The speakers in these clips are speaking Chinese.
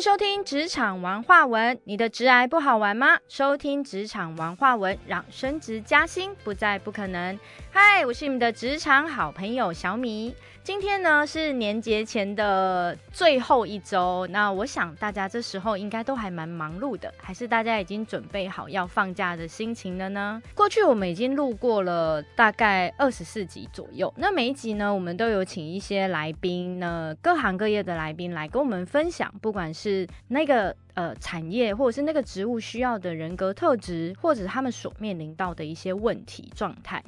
收听职场玩话文。你的职癌不好玩吗？收听职场玩话文，让升职加薪不再不可能。嗨，我是你们的职场好朋友小米。今天呢是年节前的最后一周，那我想大家这时候应该都还蛮忙碌的，还是大家已经准备好要放假的心情了呢？过去我们已经录过了大概二十四集左右，那每一集呢，我们都有请一些来宾呢，各行各业的来宾来跟我们分享，不管是那个呃产业或者是那个职务需要的人格特质，或者他们所面临到的一些问题状态。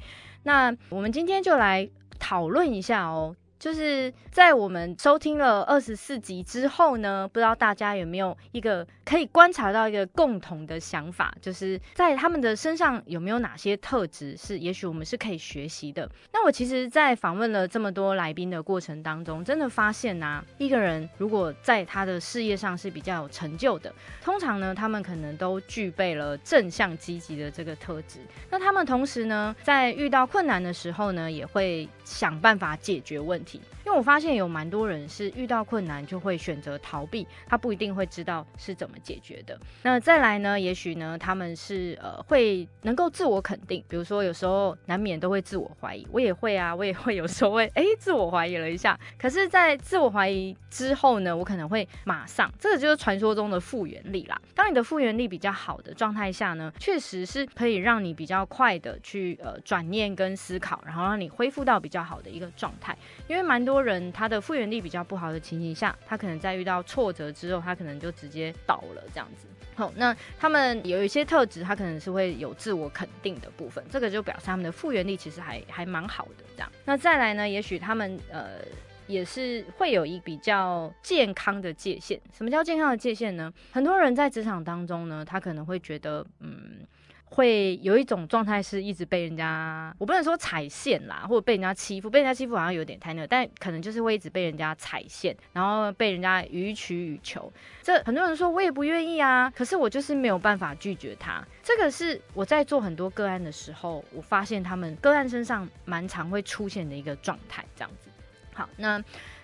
那我们今天就来讨论一下哦。就是在我们收听了二十四集之后呢，不知道大家有没有一个可以观察到一个共同的想法，就是在他们的身上有没有哪些特质是也许我们是可以学习的。那我其实，在访问了这么多来宾的过程当中，真的发现呐，一个人如果在他的事业上是比较有成就的，通常呢，他们可能都具备了正向积极的这个特质。那他们同时呢，在遇到困难的时候呢，也会想办法解决问题。因为我发现有蛮多人是遇到困难就会选择逃避，他不一定会知道是怎么解决的。那再来呢？也许呢，他们是呃会能够自我肯定，比如说有时候难免都会自我怀疑，我也会啊，我也会有时候会哎自我怀疑了一下。可是，在自我怀疑之后呢，我可能会马上，这个就是传说中的复原力啦。当你的复原力比较好的状态下呢，确实是可以让你比较快的去呃转念跟思考，然后让你恢复到比较好的一个状态，因为。蛮多人他的复原力比较不好的情形下，他可能在遇到挫折之后，他可能就直接倒了这样子。好，那他们有一些特质，他可能是会有自我肯定的部分，这个就表示他们的复原力其实还还蛮好的这样。那再来呢，也许他们呃也是会有一比较健康的界限。什么叫健康的界限呢？很多人在职场当中呢，他可能会觉得嗯。会有一种状态是一直被人家，我不能说踩线啦，或者被人家欺负，被人家欺负好像有点太那，但可能就是会一直被人家踩线，然后被人家予取予求。这很多人说我也不愿意啊，可是我就是没有办法拒绝他。这个是我在做很多个案的时候，我发现他们个案身上蛮常会出现的一个状态，这样子。好，那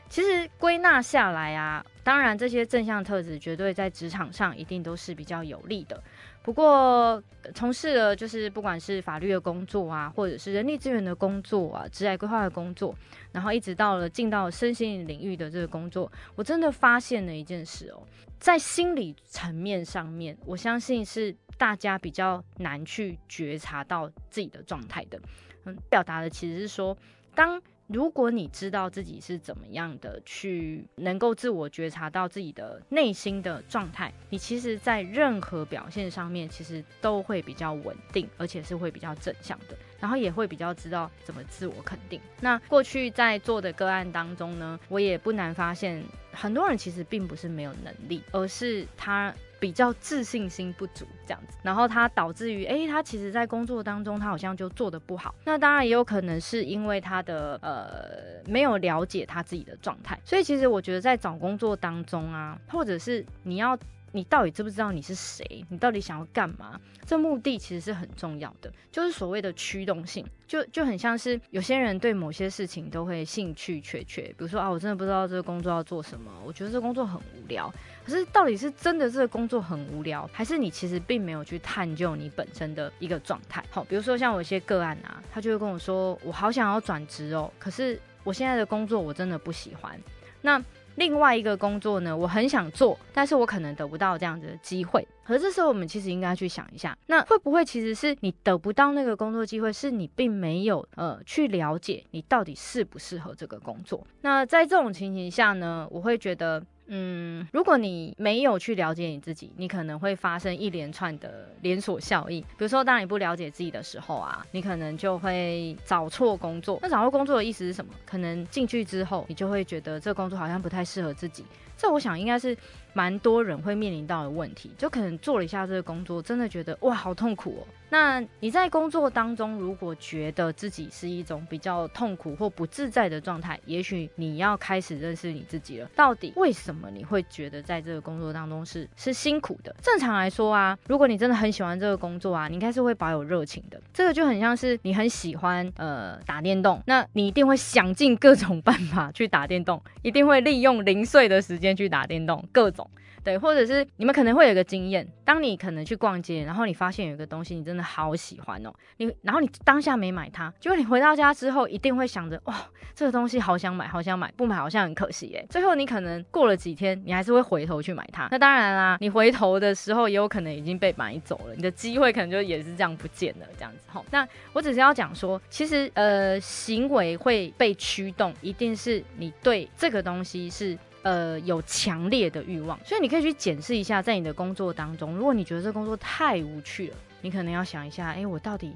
其实归纳下来啊，当然这些正向特质绝对在职场上一定都是比较有利的。不过，从事了就是不管是法律的工作啊，或者是人力资源的工作啊，职业规划的工作，然后一直到了进到身心领域的这个工作，我真的发现了一件事哦，在心理层面上面，我相信是大家比较难去觉察到自己的状态的。嗯，表达的其实是说，当。如果你知道自己是怎么样的去能够自我觉察到自己的内心的状态，你其实，在任何表现上面，其实都会比较稳定，而且是会比较正向的，然后也会比较知道怎么自我肯定。那过去在做的个案当中呢，我也不难发现，很多人其实并不是没有能力，而是他。比较自信心不足这样子，然后他导致于，哎，他其实在工作当中他好像就做的不好。那当然也有可能是因为他的呃没有了解他自己的状态。所以其实我觉得在找工作当中啊，或者是你要你到底知不知道你是谁，你到底想要干嘛，这目的其实是很重要的，就是所谓的驱动性。就就很像是有些人对某些事情都会兴趣缺缺，比如说啊，我真的不知道这个工作要做什么，我觉得这个工作很无聊。可是到底是真的这个工作很无聊，还是你其实并没有去探究你本身的一个状态？好，比如说像有一些个案啊，他就会跟我说，我好想要转职哦，可是我现在的工作我真的不喜欢。那另外一个工作呢，我很想做，但是我可能得不到这样子的机会。可是这时候我们其实应该去想一下，那会不会其实是你得不到那个工作机会，是你并没有呃去了解你到底适不适合这个工作？那在这种情形下呢，我会觉得。嗯，如果你没有去了解你自己，你可能会发生一连串的连锁效应。比如说，当你不了解自己的时候啊，你可能就会找错工作。那找错工作的意思是什么？可能进去之后，你就会觉得这个工作好像不太适合自己。这我想应该是蛮多人会面临到的问题。就可能做了一下这个工作，真的觉得哇，好痛苦哦。那你在工作当中，如果觉得自己是一种比较痛苦或不自在的状态，也许你要开始认识你自己了。到底为什么你会觉得在这个工作当中是是辛苦的？正常来说啊，如果你真的很喜欢这个工作啊，你应该是会保有热情的。这个就很像是你很喜欢呃打电动，那你一定会想尽各种办法去打电动，一定会利用零碎的时间去打电动，各种。对，或者是你们可能会有一个经验，当你可能去逛街，然后你发现有一个东西你真的好喜欢哦，你然后你当下没买它，结果你回到家之后一定会想着，哇，这个东西好想买，好想买，不买好像很可惜耶。最后你可能过了几天，你还是会回头去买它。那当然啦，你回头的时候也有可能已经被买走了，你的机会可能就也是这样不见了，这样子哈。那我只是要讲说，其实呃，行为会被驱动，一定是你对这个东西是。呃，有强烈的欲望，所以你可以去检视一下，在你的工作当中，如果你觉得这工作太无趣了，你可能要想一下，哎，我到底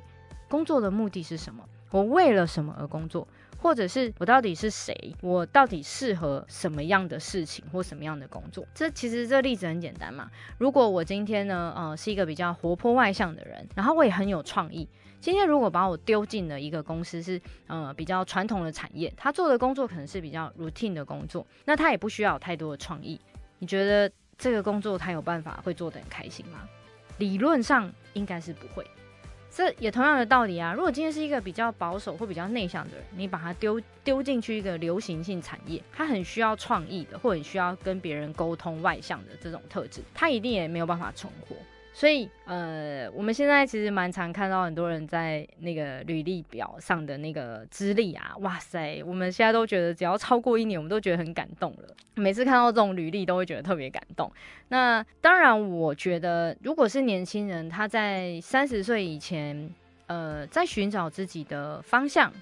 工作的目的是什么？我为了什么而工作？或者是我到底是谁？我到底适合什么样的事情或什么样的工作？这其实这例子很简单嘛。如果我今天呢，呃，是一个比较活泼外向的人，然后我也很有创意。今天如果把我丢进了一个公司，是呃比较传统的产业，他做的工作可能是比较 routine 的工作，那他也不需要有太多的创意。你觉得这个工作他有办法会做得很开心吗？理论上应该是不会。这也同样的道理啊。如果今天是一个比较保守或比较内向的人，你把他丢丢进去一个流行性产业，他很需要创意的，或者需要跟别人沟通、外向的这种特质，他一定也没有办法存活。所以，呃，我们现在其实蛮常看到很多人在那个履历表上的那个资历啊，哇塞，我们现在都觉得只要超过一年，我们都觉得很感动了。每次看到这种履历，都会觉得特别感动。那当然，我觉得如果是年轻人，他在三十岁以前，呃，在寻找自己的方向。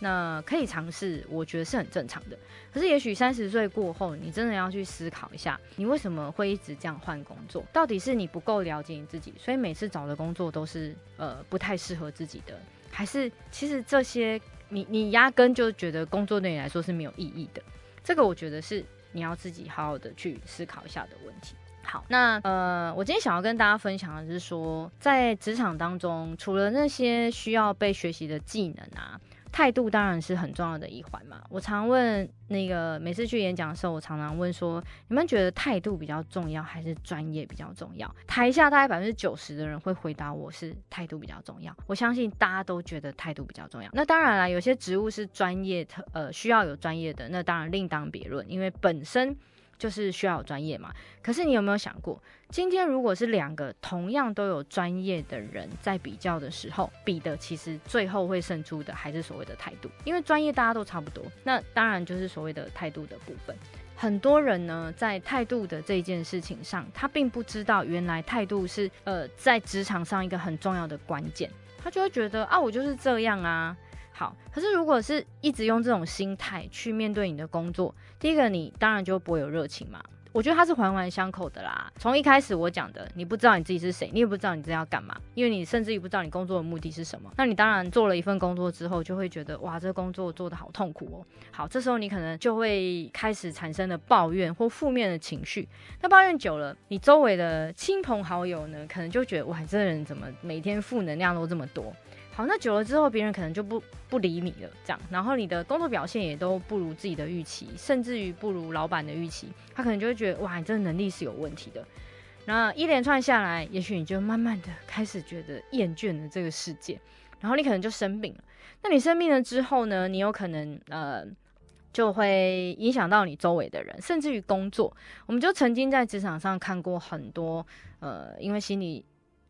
那可以尝试，我觉得是很正常的。可是，也许三十岁过后，你真的要去思考一下，你为什么会一直这样换工作？到底是你不够了解你自己，所以每次找的工作都是呃不太适合自己的，还是其实这些你你压根就觉得工作对你来说是没有意义的？这个我觉得是你要自己好好的去思考一下的问题。好，那呃，我今天想要跟大家分享的是说，在职场当中，除了那些需要被学习的技能啊。态度当然是很重要的一环嘛。我常问那个每次去演讲的时候，我常常问说：你们觉得态度比较重要，还是专业比较重要？台下大概百分之九十的人会回答我是态度比较重要。我相信大家都觉得态度比较重要。那当然了，有些职务是专业特呃需要有专业的，那当然另当别论，因为本身。就是需要专业嘛，可是你有没有想过，今天如果是两个同样都有专业的人在比较的时候，比的其实最后会胜出的还是所谓的态度，因为专业大家都差不多，那当然就是所谓的态度的部分。很多人呢，在态度的这件事情上，他并不知道原来态度是呃在职场上一个很重要的关键，他就会觉得啊，我就是这样啊。好，可是如果是一直用这种心态去面对你的工作，第一个你当然就不会有热情嘛。我觉得它是环环相扣的啦。从一开始我讲的，你不知道你自己是谁，你也不知道你这要干嘛，因为你甚至于不知道你工作的目的是什么。那你当然做了一份工作之后，就会觉得哇，这个工作做的好痛苦哦。好，这时候你可能就会开始产生了抱怨或负面的情绪。那抱怨久了，你周围的亲朋好友呢，可能就觉得哇，这个人怎么每天负能量都这么多。好，那久了之后，别人可能就不不理你了，这样，然后你的工作表现也都不如自己的预期，甚至于不如老板的预期，他可能就会觉得，哇，你这个能力是有问题的。那一连串下来，也许你就慢慢的开始觉得厌倦了这个世界，然后你可能就生病了。那你生病了之后呢，你有可能呃，就会影响到你周围的人，甚至于工作。我们就曾经在职场上看过很多，呃，因为心理。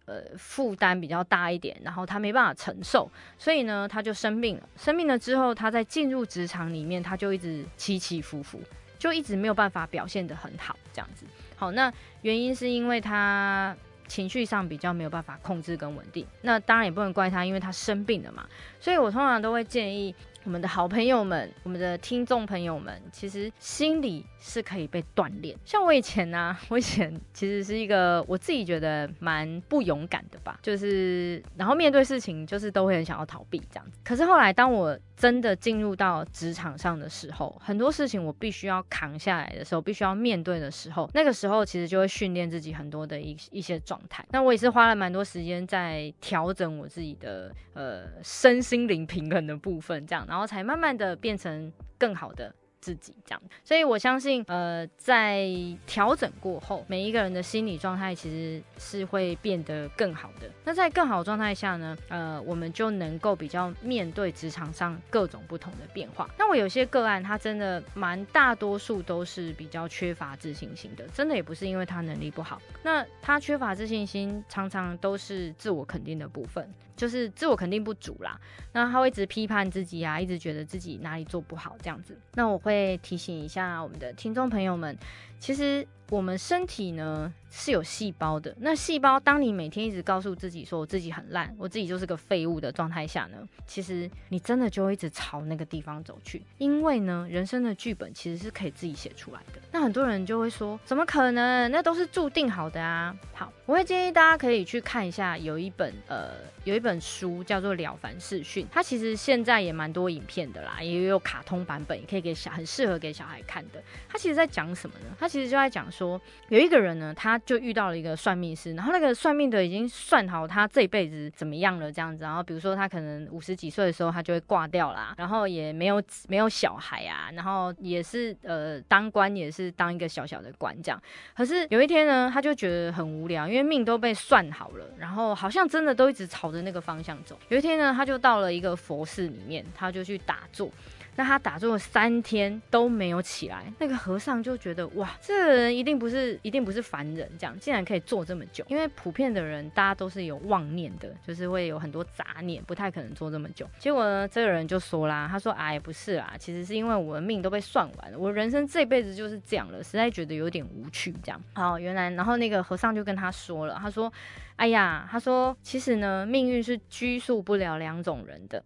呃，负担比较大一点，然后他没办法承受，所以呢，他就生病了。生病了之后，他在进入职场里面，他就一直起起伏伏，就一直没有办法表现得很好，这样子。好，那原因是因为他情绪上比较没有办法控制跟稳定。那当然也不能怪他，因为他生病了嘛。所以我通常都会建议。我们的好朋友们，我们的听众朋友们，其实心理是可以被锻炼。像我以前呢，我以前其实是一个我自己觉得蛮不勇敢的吧，就是然后面对事情就是都会很想要逃避这样子。可是后来当我真的进入到职场上的时候，很多事情我必须要扛下来的时候，必须要面对的时候，那个时候其实就会训练自己很多的一一些状态。那我也是花了蛮多时间在调整我自己的呃身心灵平衡的部分，这样，然后然后才慢慢的变成更好的。自己这样，所以我相信，呃，在调整过后，每一个人的心理状态其实是会变得更好的。那在更好的状态下呢，呃，我们就能够比较面对职场上各种不同的变化。那我有些个案，他真的蛮大多数都是比较缺乏自信心的，真的也不是因为他能力不好，那他缺乏自信心，常常都是自我肯定的部分。就是自我肯定不足啦，那他会一直批判自己啊，一直觉得自己哪里做不好这样子。那我会提醒一下我们的听众朋友们，其实我们身体呢。是有细胞的。那细胞，当你每天一直告诉自己说我自己很烂，我自己就是个废物的状态下呢，其实你真的就会一直朝那个地方走去。因为呢，人生的剧本其实是可以自己写出来的。那很多人就会说，怎么可能？那都是注定好的啊。好，我会建议大家可以去看一下，有一本呃，有一本书叫做《了凡四训》，它其实现在也蛮多影片的啦，也有卡通版本，也可以给小很适合给小孩看的。它其实在讲什么呢？它其实就在讲说，有一个人呢，他就遇到了一个算命师，然后那个算命的已经算好他这一辈子怎么样了，这样子。然后比如说他可能五十几岁的时候他就会挂掉啦，然后也没有没有小孩啊，然后也是呃当官也是当一个小小的官这样。可是有一天呢，他就觉得很无聊，因为命都被算好了，然后好像真的都一直朝着那个方向走。有一天呢，他就到了一个佛寺里面，他就去打坐。那他打坐三天都没有起来，那个和尚就觉得哇，这个人一定不是一定不是凡人，这样竟然可以坐这么久。因为普遍的人大家都是有妄念的，就是会有很多杂念，不太可能坐这么久。结果呢，这个人就说啦，他说哎不是啦，其实是因为我的命都被算完了，我人生这辈子就是这样了，实在觉得有点无趣这样。好，原来然后那个和尚就跟他说了，他说，哎呀，他说其实呢，命运是拘束不了两种人的。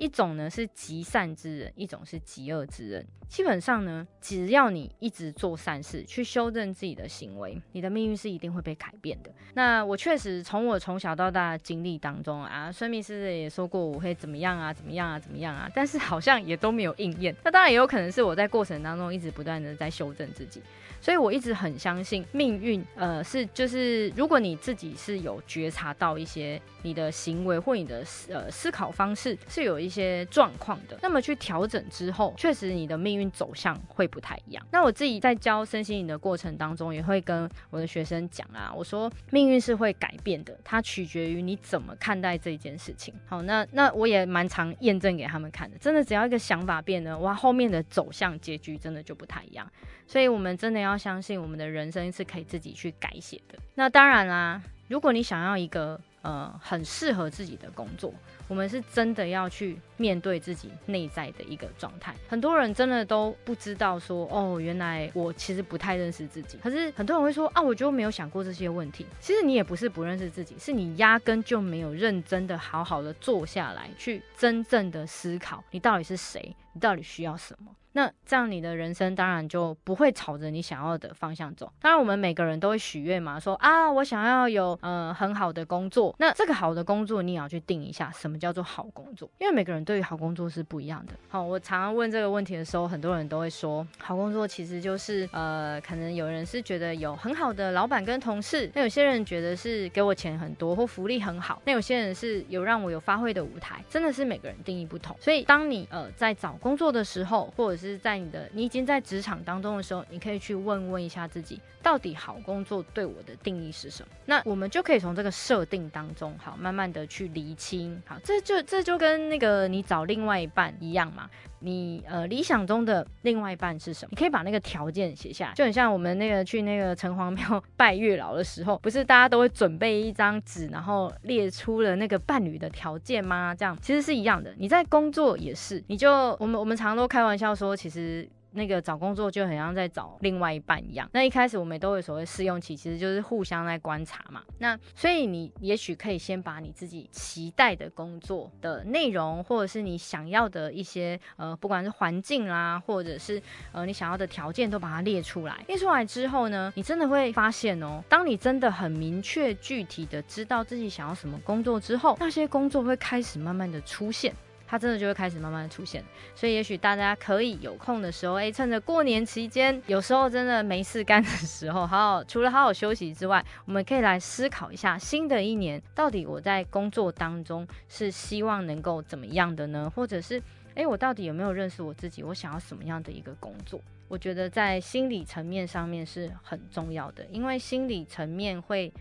一种呢是极善之人，一种是极恶之人。基本上呢，只要你一直做善事，去修正自己的行为，你的命运是一定会被改变的。那我确实从我从小到大的经历当中啊，算命师也说过我会怎么样啊，怎么样啊，怎么样啊，但是好像也都没有应验。那当然也有可能是我在过程当中一直不断的在修正自己。所以我一直很相信命运，呃，是就是如果你自己是有觉察到一些你的行为或你的呃思考方式是有一些状况的，那么去调整之后，确实你的命运走向会不太一样。那我自己在教身心灵的过程当中，也会跟我的学生讲啊，我说命运是会改变的，它取决于你怎么看待这件事情。好，那那我也蛮常验证给他们看的，真的只要一个想法变了，哇，后面的走向结局真的就不太一样。所以，我们真的要要相信，我们的人生是可以自己去改写的。那当然啦，如果你想要一个呃很适合自己的工作，我们是真的要去面对自己内在的一个状态。很多人真的都不知道说，哦，原来我其实不太认识自己。可是很多人会说，啊，我就没有想过这些问题。其实你也不是不认识自己，是你压根就没有认真的好好的坐下来，去真正的思考你到底是谁，你到底需要什么。那这样你的人生当然就不会朝着你想要的方向走。当然，我们每个人都会许愿嘛，说啊，我想要有呃很好的工作。那这个好的工作，你也要去定一下什么叫做好工作，因为每个人对于好工作是不一样的。好，我常常问这个问题的时候，很多人都会说，好工作其实就是呃，可能有人是觉得有很好的老板跟同事，那有些人觉得是给我钱很多或福利很好，那有些人是有让我有发挥的舞台，真的是每个人定义不同。所以当你呃在找工作的时候，或者是在你的你已经在职场当中的时候，你可以去问问一下自己，到底好工作对我的定义是什么？那我们就可以从这个设定当中，好，慢慢的去厘清。好，这就这就跟那个你找另外一半一样嘛。你呃理想中的另外一半是什么？你可以把那个条件写下来，就很像我们那个去那个城隍庙拜月老的时候，不是大家都会准备一张纸，然后列出了那个伴侣的条件吗？这样其实是一样的。你在工作也是，你就我们我们常常都开玩笑说，其实。那个找工作就很像在找另外一半一样。那一开始我们都有所谓试用期，其实就是互相在观察嘛。那所以你也许可以先把你自己期待的工作的内容，或者是你想要的一些呃，不管是环境啦，或者是呃你想要的条件，都把它列出来。列出来之后呢，你真的会发现哦，当你真的很明确具体的知道自己想要什么工作之后，那些工作会开始慢慢的出现。它真的就会开始慢慢的出现，所以也许大家可以有空的时候，哎，趁着过年期间，有时候真的没事干的时候，好好除了好好休息之外，我们可以来思考一下，新的一年到底我在工作当中是希望能够怎么样的呢？或者是，哎，我到底有没有认识我自己？我想要什么样的一个工作？我觉得在心理层面上面是很重要的，因为心理层面会。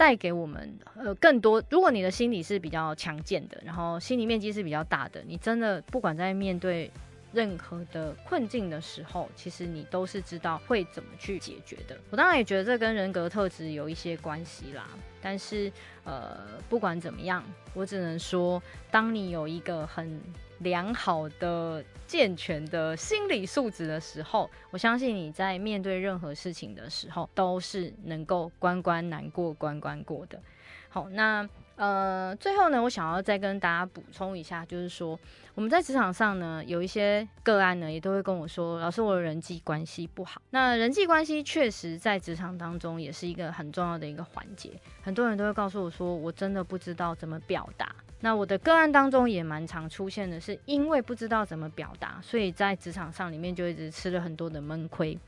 带给我们呃更多。如果你的心理是比较强健的，然后心理面积是比较大的，你真的不管在面对任何的困境的时候，其实你都是知道会怎么去解决的。我当然也觉得这跟人格特质有一些关系啦。但是呃，不管怎么样，我只能说，当你有一个很良好的。健全的心理素质的时候，我相信你在面对任何事情的时候，都是能够关关难过关关过的。好，那呃，最后呢，我想要再跟大家补充一下，就是说我们在职场上呢，有一些个案呢，也都会跟我说，老师，我的人际关系不好。那人际关系确实在职场当中也是一个很重要的一个环节，很多人都会告诉我说，我真的不知道怎么表达。那我的个案当中也蛮常出现的，是因为不知道怎么表达，所以在职场上里面就一直吃了很多的闷亏。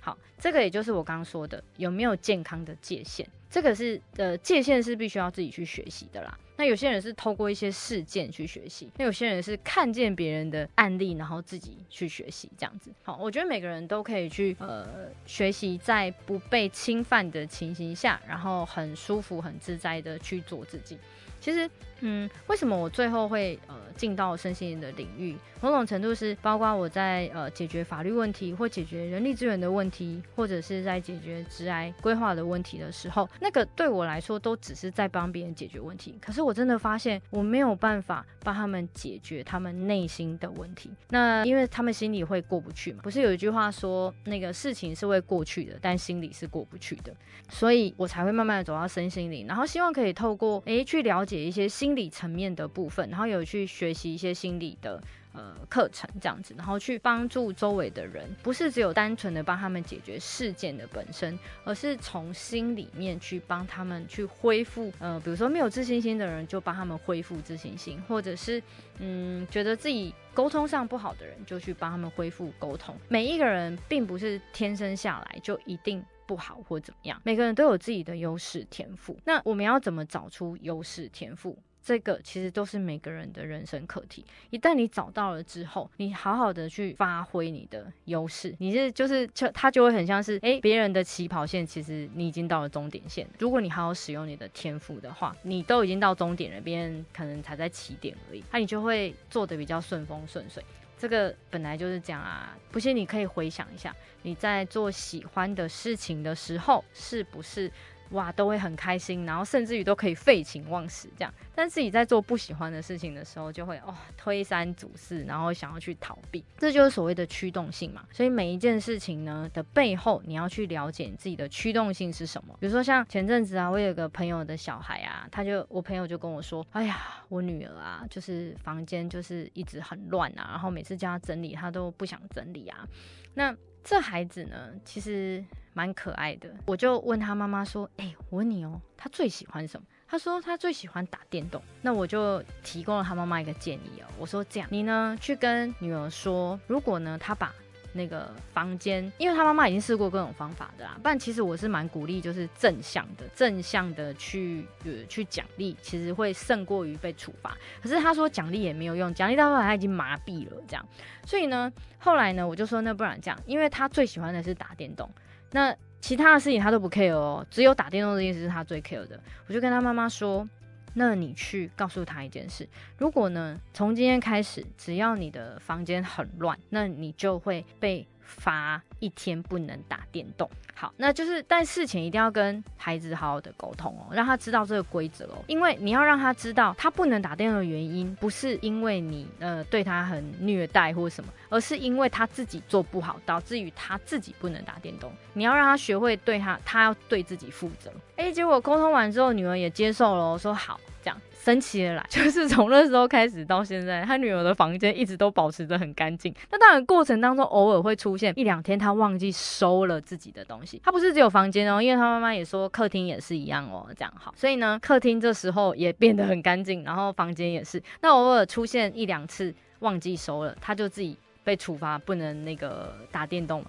好，这个也就是我刚刚说的，有没有健康的界限？这个是呃界限是必须要自己去学习的啦。那有些人是透过一些事件去学习，那有些人是看见别人的案例，然后自己去学习这样子。好，我觉得每个人都可以去呃学习，在不被侵犯的情形下，然后很舒服、很自在的去做自己。其实，嗯，为什么我最后会呃进到身心灵的领域？某种程度是包括我在呃解决法律问题，或解决人力资源的问题，或者是在解决职癌规划的问题的时候，那个对我来说都只是在帮别人解决问题。可是我真的发现我没有办法帮他们解决他们内心的问题。那因为他们心里会过不去嘛，不是有一句话说那个事情是会过去的，但心里是过不去的，所以我才会慢慢的走到身心灵，然后希望可以透过诶去了解一些心理层面的部分，然后有去学习一些心理的。呃，课程这样子，然后去帮助周围的人，不是只有单纯的帮他们解决事件的本身，而是从心里面去帮他们去恢复。呃，比如说没有自信心的人，就帮他们恢复自信心，或者是嗯，觉得自己沟通上不好的人，就去帮他们恢复沟通。每一个人并不是天生下来就一定不好或怎么样，每个人都有自己的优势天赋。那我们要怎么找出优势天赋？这个其实都是每个人的人生课题。一旦你找到了之后，你好好的去发挥你的优势，你是就是就它就会很像是哎别人的起跑线，其实你已经到了终点线。如果你好好使用你的天赋的话，你都已经到终点了，别人可能才在起点而已，那你就会做的比较顺风顺水。这个本来就是这样啊，不信你可以回想一下，你在做喜欢的事情的时候，是不是？哇，都会很开心，然后甚至于都可以废寝忘食这样。但自己在做不喜欢的事情的时候，就会哦推三阻四，然后想要去逃避，这就是所谓的驱动性嘛。所以每一件事情呢的背后，你要去了解你自己的驱动性是什么。比如说像前阵子啊，我有个朋友的小孩啊，他就我朋友就跟我说，哎呀，我女儿啊，就是房间就是一直很乱啊，然后每次叫她整理，她都不想整理啊。那这孩子呢，其实。蛮可爱的，我就问他妈妈说：“哎，我问你哦，他最喜欢什么？”他说他最喜欢打电动。那我就提供了他妈妈一个建议哦，我说这样，你呢去跟女儿说，如果呢他把那个房间，因为他妈妈已经试过各种方法的啦，不然其实我是蛮鼓励，就是正向的，正向的去呃去奖励，其实会胜过于被处罚。可是他说奖励也没有用，奖励到后来他已经麻痹了这样。所以呢，后来呢，我就说那不然这样，因为他最喜欢的是打电动。那其他的事情他都不 care 哦，只有打电动这件事是他最 care 的。我就跟他妈妈说：“那你去告诉他一件事，如果呢，从今天开始，只要你的房间很乱，那你就会被发一天不能打电动。好，那就是但事前一定要跟孩子好好的沟通哦，让他知道这个规则哦，因为你要让他知道他不能打电动的原因，不是因为你呃对他很虐待或什么，而是因为他自己做不好，导致于他自己不能打电动。你要让他学会对他，他要对自己负责。哎，结果沟通完之后，女儿也接受了，说好。这样神奇了啦，就是从那时候开始到现在，他女儿的房间一直都保持着很干净。那当然过程当中偶尔会出现一两天，他忘记收了自己的东西。他不是只有房间哦，因为他妈妈也说客厅也是一样哦，这样好。所以呢，客厅这时候也变得很干净，然后房间也是。那偶尔出现一两次忘记收了，他就自己被处罚，不能那个打电动。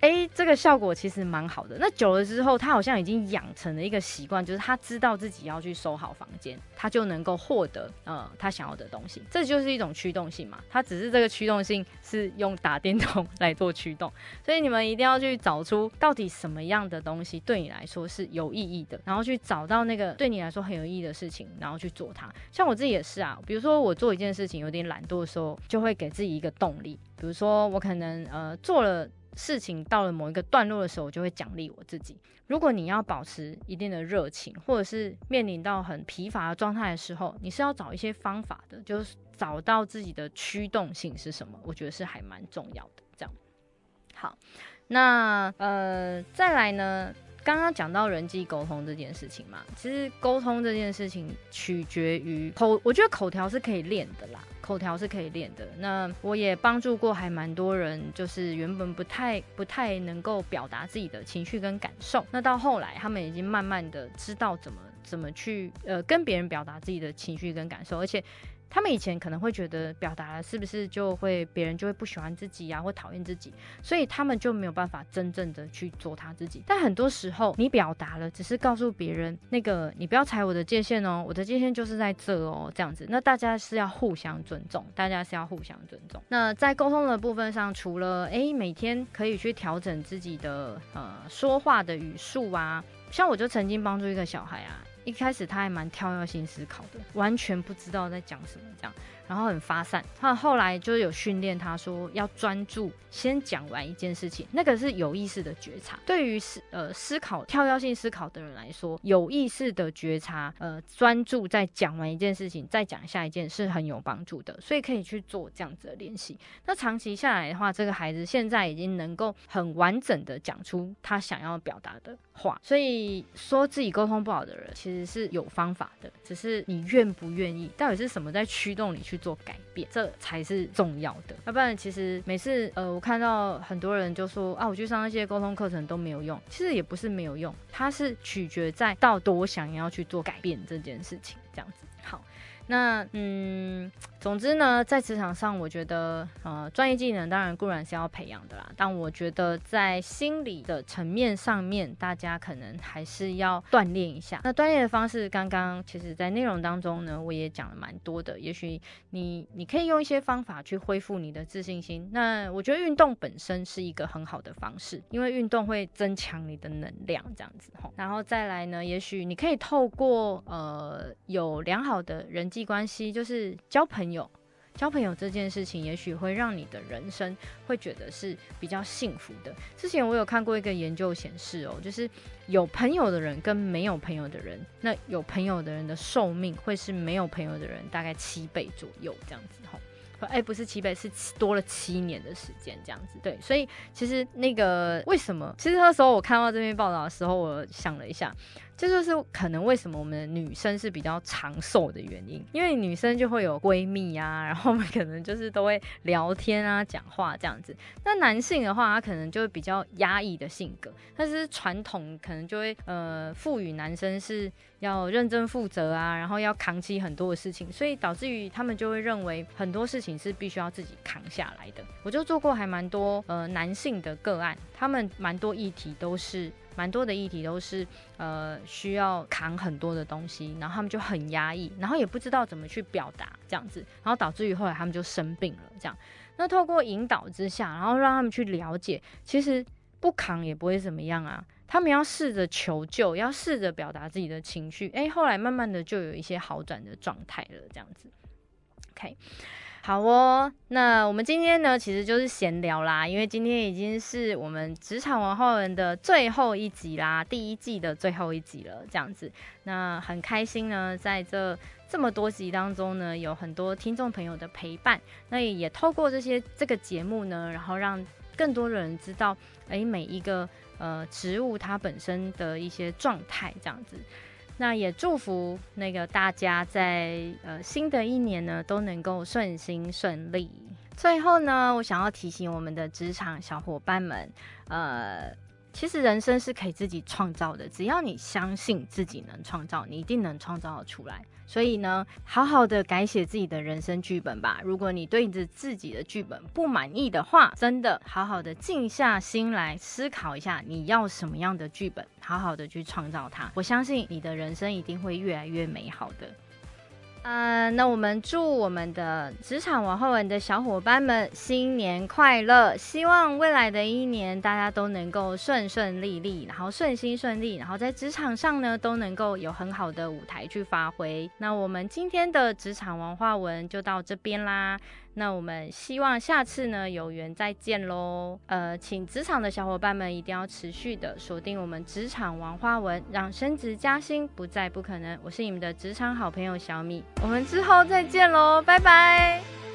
哎，这个效果其实蛮好的。那久了之后，他好像已经养成了一个习惯，就是他知道自己要去收好房间，他就能够获得呃他想要的东西。这就是一种驱动性嘛。他只是这个驱动性是用打电动来做驱动，所以你们一定要去找出到底什么样的东西对你来说是有意义的，然后去找到那个对你来说很有意义的事情，然后去做它。像我自己也是啊，比如说我做一件事情有点懒惰的时候，就会给自己一个动力。比如说我可能呃做了。事情到了某一个段落的时候，我就会奖励我自己。如果你要保持一定的热情，或者是面临到很疲乏的状态的时候，你是要找一些方法的，就是找到自己的驱动性是什么。我觉得是还蛮重要的。这样，好，那呃，再来呢？刚刚讲到人际沟通这件事情嘛，其实沟通这件事情取决于口，我觉得口条是可以练的啦，口条是可以练的。那我也帮助过还蛮多人，就是原本不太不太能够表达自己的情绪跟感受，那到后来他们已经慢慢的知道怎么怎么去呃跟别人表达自己的情绪跟感受，而且。他们以前可能会觉得表达了是不是就会别人就会不喜欢自己呀，或讨厌自己，所以他们就没有办法真正的去做他自己。但很多时候你表达了，只是告诉别人那个你不要踩我的界限哦，我的界限就是在这哦，这样子。那大家是要互相尊重，大家是要互相尊重。那在沟通的部分上，除了诶每天可以去调整自己的呃说话的语速啊，像我就曾经帮助一个小孩啊。一开始他还蛮跳跃性思考的，完全不知道在讲什么这样。然后很发散，他后来就是有训练，他说要专注，先讲完一件事情，那个是有意识的觉察。对于思呃思考跳跃性思考的人来说，有意识的觉察，呃专注在讲完一件事情，再讲下一件是很有帮助的，所以可以去做这样子的练习。那长期下来的话，这个孩子现在已经能够很完整的讲出他想要表达的话。所以说自己沟通不好的人，其实是有方法的，只是你愿不愿意，到底是什么在驱动你去。做改变，这才是重要的。要不然，其实每次呃，我看到很多人就说啊，我去上那些沟通课程都没有用。其实也不是没有用，它是取决在到多想要去做改变这件事情，这样子。那嗯，总之呢，在职场上，我觉得呃，专业技能当然固然是要培养的啦，但我觉得在心理的层面上面，大家可能还是要锻炼一下。那锻炼的方式，刚刚其实在内容当中呢，我也讲了蛮多的。也许你你可以用一些方法去恢复你的自信心。那我觉得运动本身是一个很好的方式，因为运动会增强你的能量，这样子吼。然后再来呢，也许你可以透过呃有良好的人际。际关系就是交朋友，交朋友这件事情，也许会让你的人生会觉得是比较幸福的。之前我有看过一个研究显示哦，就是有朋友的人跟没有朋友的人，那有朋友的人的寿命会是没有朋友的人大概七倍左右这样子吼。哎，不是七倍，是多了七年的时间这样子。对，所以其实那个为什么？其实那时候我看到这篇报道的时候，我想了一下。这就是可能为什么我们女生是比较长寿的原因，因为女生就会有闺蜜啊，然后我们可能就是都会聊天啊、讲话这样子。那男性的话，他可能就会比较压抑的性格，但是传统可能就会呃赋予男生是要认真负责啊，然后要扛起很多的事情，所以导致于他们就会认为很多事情是必须要自己扛下来的。我就做过还蛮多呃男性的个案，他们蛮多议题都是。蛮多的议题都是，呃，需要扛很多的东西，然后他们就很压抑，然后也不知道怎么去表达这样子，然后导致于后来他们就生病了。这样，那透过引导之下，然后让他们去了解，其实不扛也不会怎么样啊。他们要试着求救，要试着表达自己的情绪，诶，后来慢慢的就有一些好转的状态了。这样子，OK。好哦，那我们今天呢，其实就是闲聊啦，因为今天已经是我们职场文化文的最后一集啦，第一季的最后一集了，这样子。那很开心呢，在这这么多集当中呢，有很多听众朋友的陪伴，那也透过这些这个节目呢，然后让更多的人知道，诶，每一个呃植物它本身的一些状态，这样子。那也祝福那个大家在呃新的一年呢都能够顺心顺利。最后呢，我想要提醒我们的职场小伙伴们，呃，其实人生是可以自己创造的，只要你相信自己能创造，你一定能创造出来。所以呢，好好的改写自己的人生剧本吧。如果你对着自己的剧本不满意的话，真的好好的静下心来思考一下，你要什么样的剧本，好好的去创造它。我相信你的人生一定会越来越美好的。嗯，那我们祝我们的职场文化文的小伙伴们新年快乐！希望未来的一年大家都能够顺顺利利，然后顺心顺利，然后在职场上呢都能够有很好的舞台去发挥。那我们今天的职场文化文就到这边啦。那我们希望下次呢有缘再见喽。呃，请职场的小伙伴们一定要持续的锁定我们职场王花文，让升职加薪不再不可能。我是你们的职场好朋友小米，我们之后再见喽，拜拜。